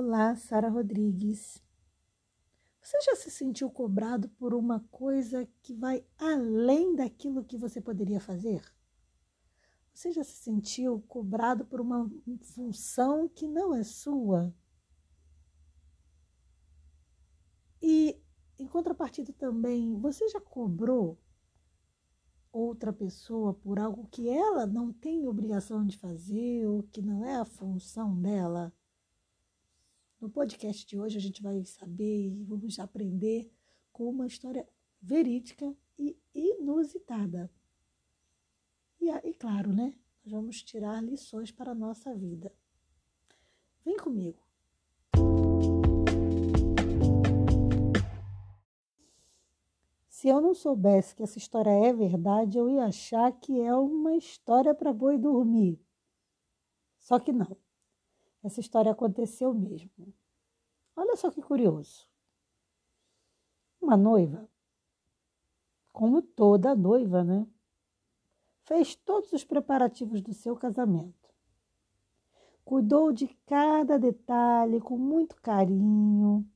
Olá, Sara Rodrigues. Você já se sentiu cobrado por uma coisa que vai além daquilo que você poderia fazer? Você já se sentiu cobrado por uma função que não é sua? E, em contrapartida também, você já cobrou outra pessoa por algo que ela não tem obrigação de fazer ou que não é a função dela? No podcast de hoje a gente vai saber e vamos aprender com uma história verídica e inusitada. E, e claro, né? Nós vamos tirar lições para a nossa vida. Vem comigo. Se eu não soubesse que essa história é verdade, eu ia achar que é uma história para boi dormir. Só que não. Essa história aconteceu mesmo. Olha só que curioso. Uma noiva, como toda noiva, né? Fez todos os preparativos do seu casamento. Cuidou de cada detalhe com muito carinho,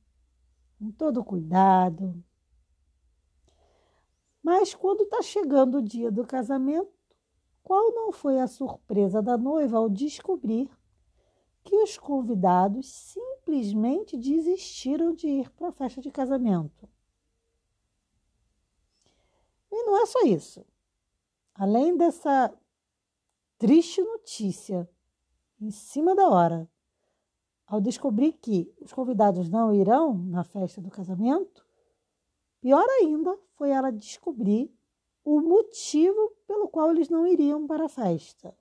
com todo cuidado. Mas quando está chegando o dia do casamento, qual não foi a surpresa da noiva ao descobrir que os convidados simplesmente desistiram de ir para a festa de casamento. E não é só isso. Além dessa triste notícia, em cima da hora, ao descobrir que os convidados não irão na festa do casamento, pior ainda foi ela descobrir o motivo pelo qual eles não iriam para a festa.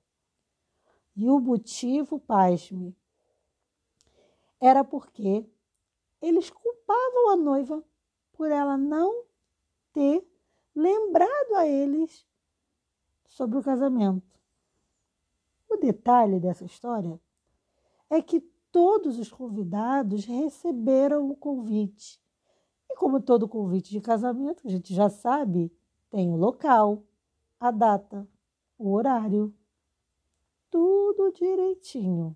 E o motivo, pasme, era porque eles culpavam a noiva por ela não ter lembrado a eles sobre o casamento. O detalhe dessa história é que todos os convidados receberam o convite. E como todo convite de casamento, a gente já sabe, tem o local, a data, o horário tudo direitinho.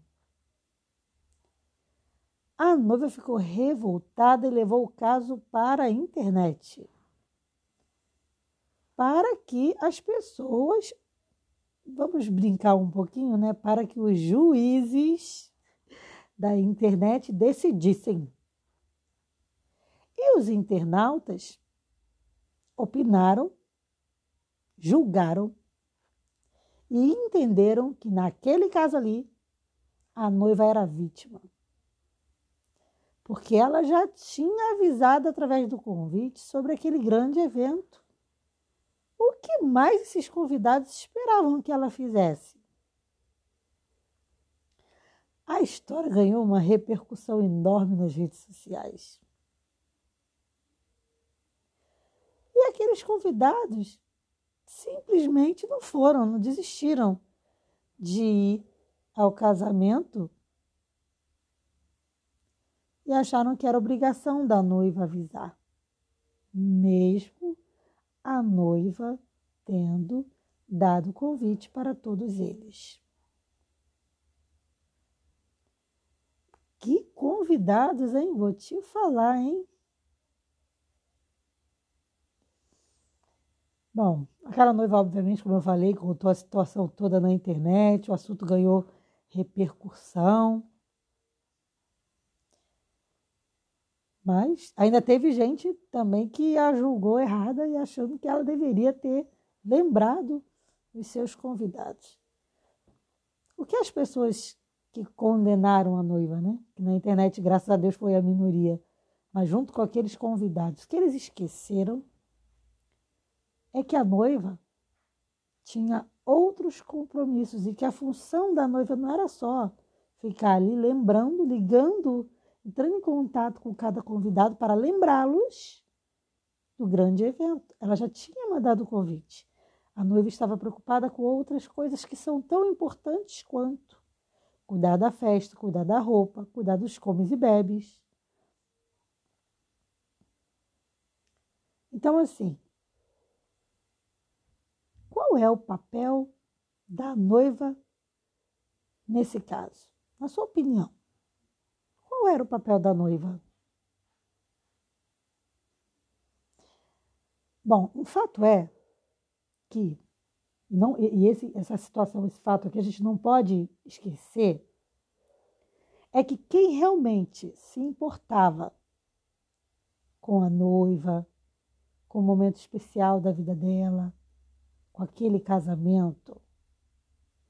A noiva ficou revoltada e levou o caso para a internet. Para que as pessoas, vamos brincar um pouquinho, né? Para que os juízes da internet decidissem. E os internautas opinaram, julgaram e entenderam que naquele caso ali a noiva era vítima. Porque ela já tinha avisado através do convite sobre aquele grande evento. O que mais esses convidados esperavam que ela fizesse? A história ganhou uma repercussão enorme nas redes sociais. E aqueles convidados simplesmente não foram, não desistiram de ir ao casamento e acharam que era obrigação da noiva avisar, mesmo a noiva tendo dado convite para todos eles. Que convidados, hein? Vou te falar, hein? Bom, aquela noiva, obviamente, como eu falei, contou a situação toda na internet, o assunto ganhou repercussão. Mas ainda teve gente também que a julgou errada e achando que ela deveria ter lembrado os seus convidados. O que as pessoas que condenaram a noiva, né? Que na internet, graças a Deus, foi a minoria, mas junto com aqueles convidados, que eles esqueceram é que a noiva tinha outros compromissos e que a função da noiva não era só ficar ali lembrando, ligando, entrando em contato com cada convidado para lembrá-los do grande evento. Ela já tinha mandado o convite. A noiva estava preocupada com outras coisas que são tão importantes quanto cuidar da festa, cuidar da roupa, cuidar dos comes e bebes. Então, assim, qual é o papel da noiva nesse caso? Na sua opinião, qual era o papel da noiva? Bom, o fato é que não, e esse, essa situação, esse fato que a gente não pode esquecer é que quem realmente se importava com a noiva, com o momento especial da vida dela, com aquele casamento,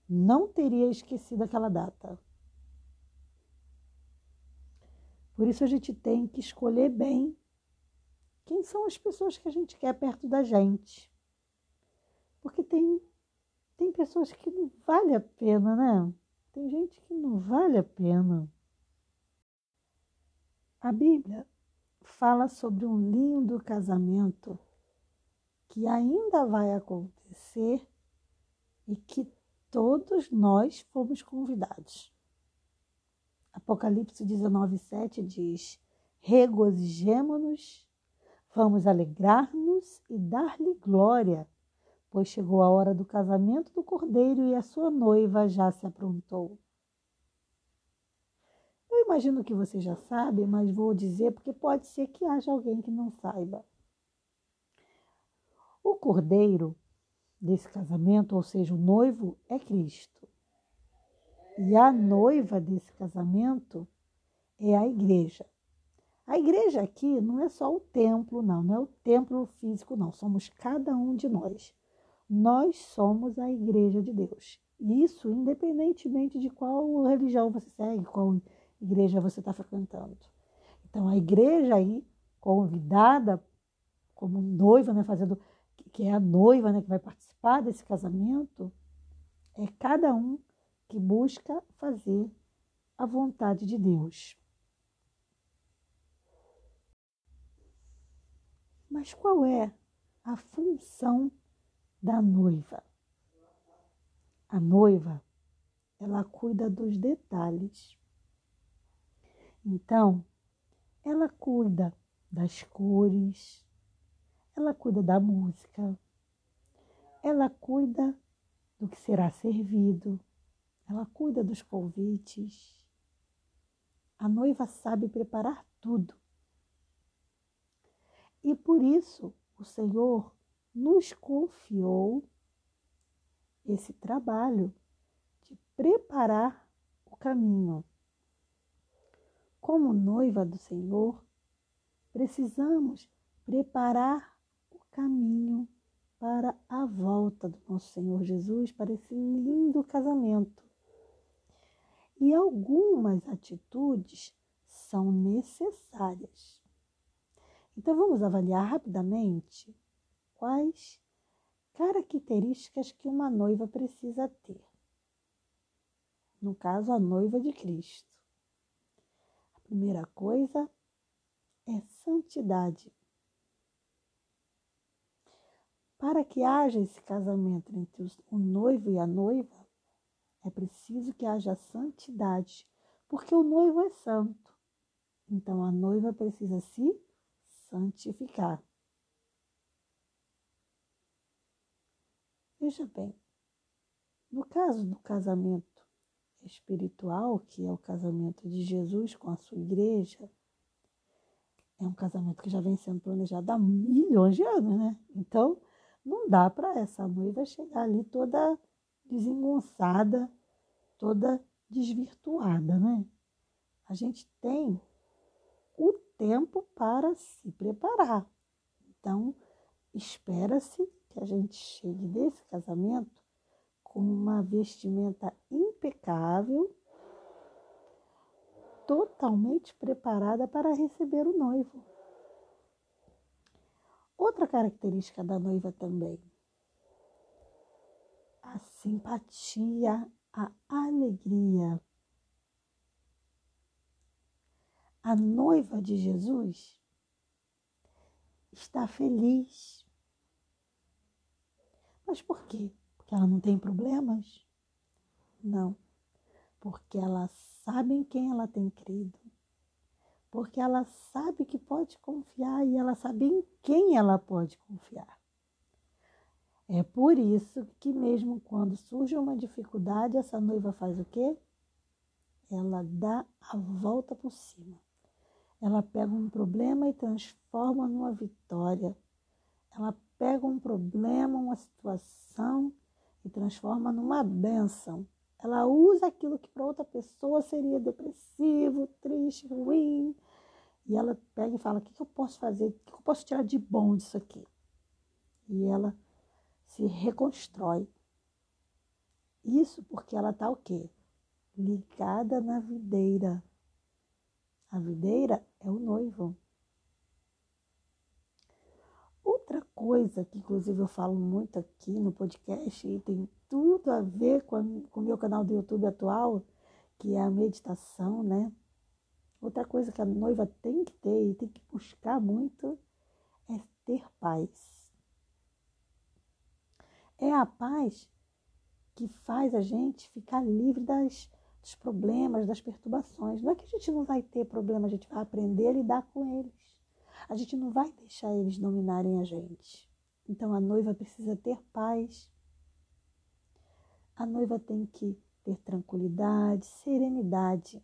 não teria esquecido aquela data. Por isso a gente tem que escolher bem quem são as pessoas que a gente quer perto da gente. Porque tem, tem pessoas que não vale a pena, né? Tem gente que não vale a pena. A Bíblia fala sobre um lindo casamento que ainda vai acontecer e que todos nós fomos convidados. Apocalipse 19, 7 diz: Regozijemo-nos, vamos alegrar-nos e dar-lhe glória, pois chegou a hora do casamento do cordeiro e a sua noiva já se aprontou. Eu imagino que você já sabe, mas vou dizer porque pode ser que haja alguém que não saiba. O cordeiro desse casamento, ou seja, o noivo, é Cristo. E a noiva desse casamento é a igreja. A igreja aqui não é só o templo, não, não é o templo físico, não. Somos cada um de nós. Nós somos a igreja de Deus. Isso independentemente de qual religião você segue, qual igreja você está frequentando. Então, a igreja aí, convidada como noiva, né, fazendo, que é a noiva né, que vai participar desse casamento, é cada um que busca fazer a vontade de Deus. Mas qual é a função da noiva? A noiva, ela cuida dos detalhes. Então, ela cuida das cores, ela cuida da música, ela cuida do que será servido, ela cuida dos convites. A noiva sabe preparar tudo. E por isso o Senhor nos confiou esse trabalho de preparar o caminho. Como noiva do Senhor, precisamos preparar o caminho para a volta do nosso Senhor Jesus, para esse lindo casamento. E algumas atitudes são necessárias. Então vamos avaliar rapidamente quais características que uma noiva precisa ter. No caso, a noiva de Cristo. A primeira coisa é santidade. Para que haja esse casamento entre o noivo e a noiva, é preciso que haja santidade, porque o noivo é santo. Então a noiva precisa se santificar. Veja bem, no caso do casamento espiritual, que é o casamento de Jesus com a sua igreja, é um casamento que já vem sendo planejado há milhões de anos, né? Então, não dá para essa noiva chegar ali toda desengonçada, toda desvirtuada, né? A gente tem o tempo para se preparar. Então, espera-se que a gente chegue desse casamento com uma vestimenta impecável, totalmente preparada para receber o noivo. Outra característica da noiva também a simpatia, a alegria. A noiva de Jesus está feliz. Mas por quê? Porque ela não tem problemas? Não. Porque ela sabe em quem ela tem crido. Porque ela sabe que pode confiar e ela sabe em quem ela pode confiar. É por isso que mesmo quando surge uma dificuldade, essa noiva faz o quê? ela dá a volta por cima. Ela pega um problema e transforma numa vitória. Ela pega um problema, uma situação e transforma numa bênção. Ela usa aquilo que para outra pessoa seria depressivo, triste, ruim. E ela pega e fala: o que eu posso fazer? O que eu posso tirar de bom disso aqui? E ela se reconstrói. Isso porque ela está o quê? Ligada na videira. A videira é o noivo. Outra coisa que, inclusive, eu falo muito aqui no podcast e tem tudo a ver com o meu canal do YouTube atual, que é a meditação, né? Outra coisa que a noiva tem que ter e tem que buscar muito é ter paz. É a paz que faz a gente ficar livre das, dos problemas, das perturbações. Não é que a gente não vai ter problema, a gente vai aprender a lidar com eles. A gente não vai deixar eles dominarem a gente. Então a noiva precisa ter paz. A noiva tem que ter tranquilidade, serenidade.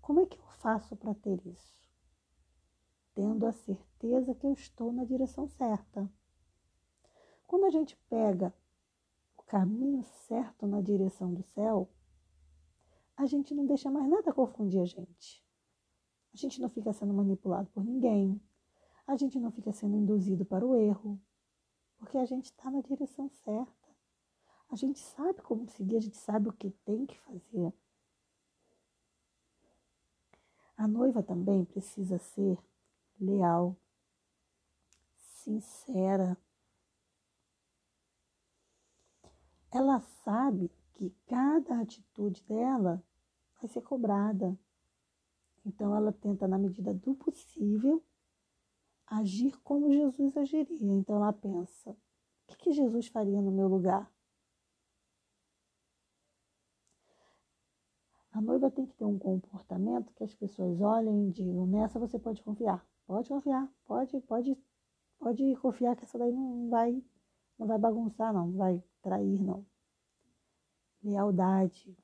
Como é que eu faço para ter isso? Tendo a certeza que eu estou na direção certa. Quando a gente pega o caminho certo na direção do céu, a gente não deixa mais nada confundir a gente. A gente não fica sendo manipulado por ninguém. A gente não fica sendo induzido para o erro. Porque a gente está na direção certa. A gente sabe como seguir, a gente sabe o que tem que fazer. A noiva também precisa ser leal, sincera. Ela sabe que cada atitude dela vai ser cobrada. Então ela tenta, na medida do possível, agir como Jesus agiria. Então ela pensa: o que, que Jesus faria no meu lugar? A noiva tem que ter um comportamento que as pessoas olhem e digam: nessa você pode confiar. Pode confiar, pode, pode, pode confiar que essa daí não vai, não vai bagunçar, não, não vai trair, não. Lealdade,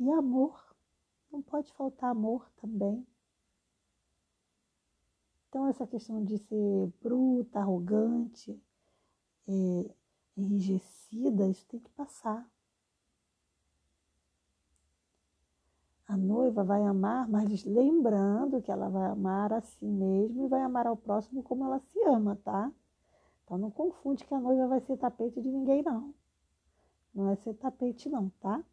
E amor. Não pode faltar amor também. Então, essa questão de ser bruta, arrogante, é, enrijecida, isso tem que passar. A noiva vai amar, mas lembrando que ela vai amar a si mesma e vai amar ao próximo como ela se ama, tá? Então não confunde que a noiva vai ser tapete de ninguém, não. Não é ser tapete, não, tá?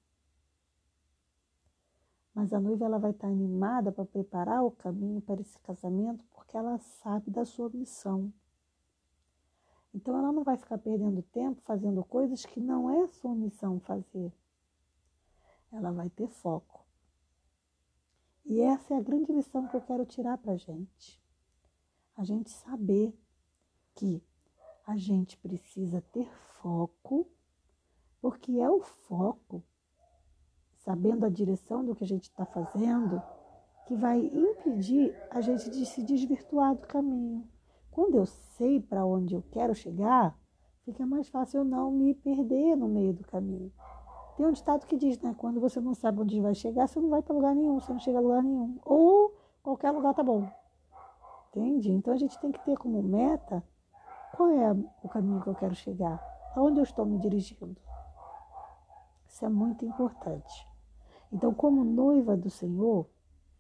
Mas a noiva ela vai estar animada para preparar o caminho para esse casamento porque ela sabe da sua missão. Então ela não vai ficar perdendo tempo fazendo coisas que não é sua missão fazer. Ela vai ter foco. E essa é a grande lição que eu quero tirar para a gente. A gente saber que a gente precisa ter foco, porque é o foco sabendo a direção do que a gente está fazendo, que vai impedir a gente de se desvirtuar do caminho. Quando eu sei para onde eu quero chegar, fica mais fácil eu não me perder no meio do caminho. Tem um ditado que diz, né? Quando você não sabe onde vai chegar, você não vai para lugar nenhum, você não chega a lugar nenhum. Ou qualquer lugar tá bom. Entende? Então a gente tem que ter como meta qual é o caminho que eu quero chegar, aonde eu estou me dirigindo. Isso é muito importante. Então, como noiva do Senhor,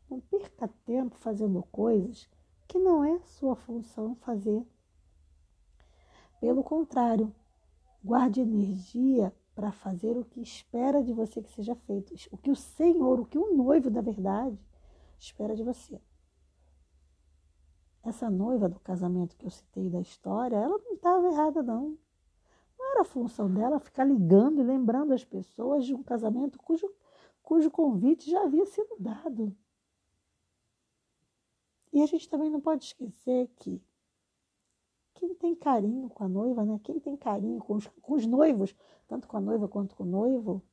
não perca tempo fazendo coisas que não é sua função fazer. Pelo contrário, guarde energia para fazer o que espera de você que seja feito, o que o Senhor, o que o noivo da verdade espera de você. Essa noiva do casamento que eu citei da história, ela não estava errada, não. Não era a função dela ficar ligando e lembrando as pessoas de um casamento cujo cujo convite já havia sido dado. E a gente também não pode esquecer que quem tem carinho com a noiva, né? Quem tem carinho com os, com os noivos, tanto com a noiva quanto com o noivo,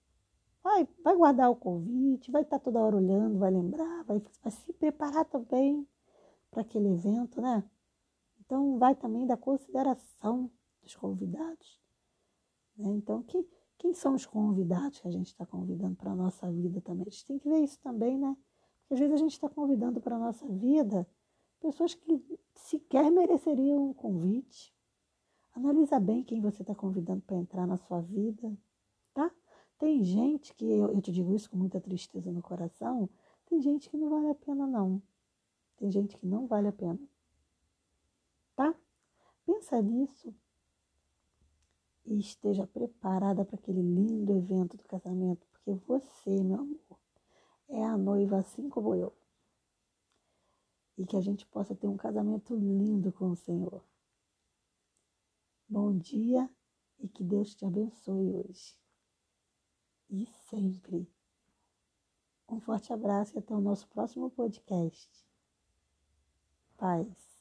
vai, vai guardar o convite, vai estar toda hora olhando, vai lembrar, vai, vai se preparar também para aquele evento, né? Então, vai também da consideração dos convidados. Né? Então, que, Quem são os convidados que a gente está convidando para a nossa vida também? A gente tem que ver isso também, né? Porque às vezes a gente está convidando para a nossa vida pessoas que sequer mereceriam um convite. Analisa bem quem você está convidando para entrar na sua vida, tá? Tem gente que, eu, eu te digo isso com muita tristeza no coração, tem gente que não vale a pena, não. Tem gente que não vale a pena. Tá? Pensa nisso e esteja preparada para aquele lindo evento do casamento, porque você, meu amor, é a noiva assim como eu. E que a gente possa ter um casamento lindo com o Senhor. Bom dia e que Deus te abençoe hoje. E sempre. Um forte abraço e até o nosso próximo podcast. Paz.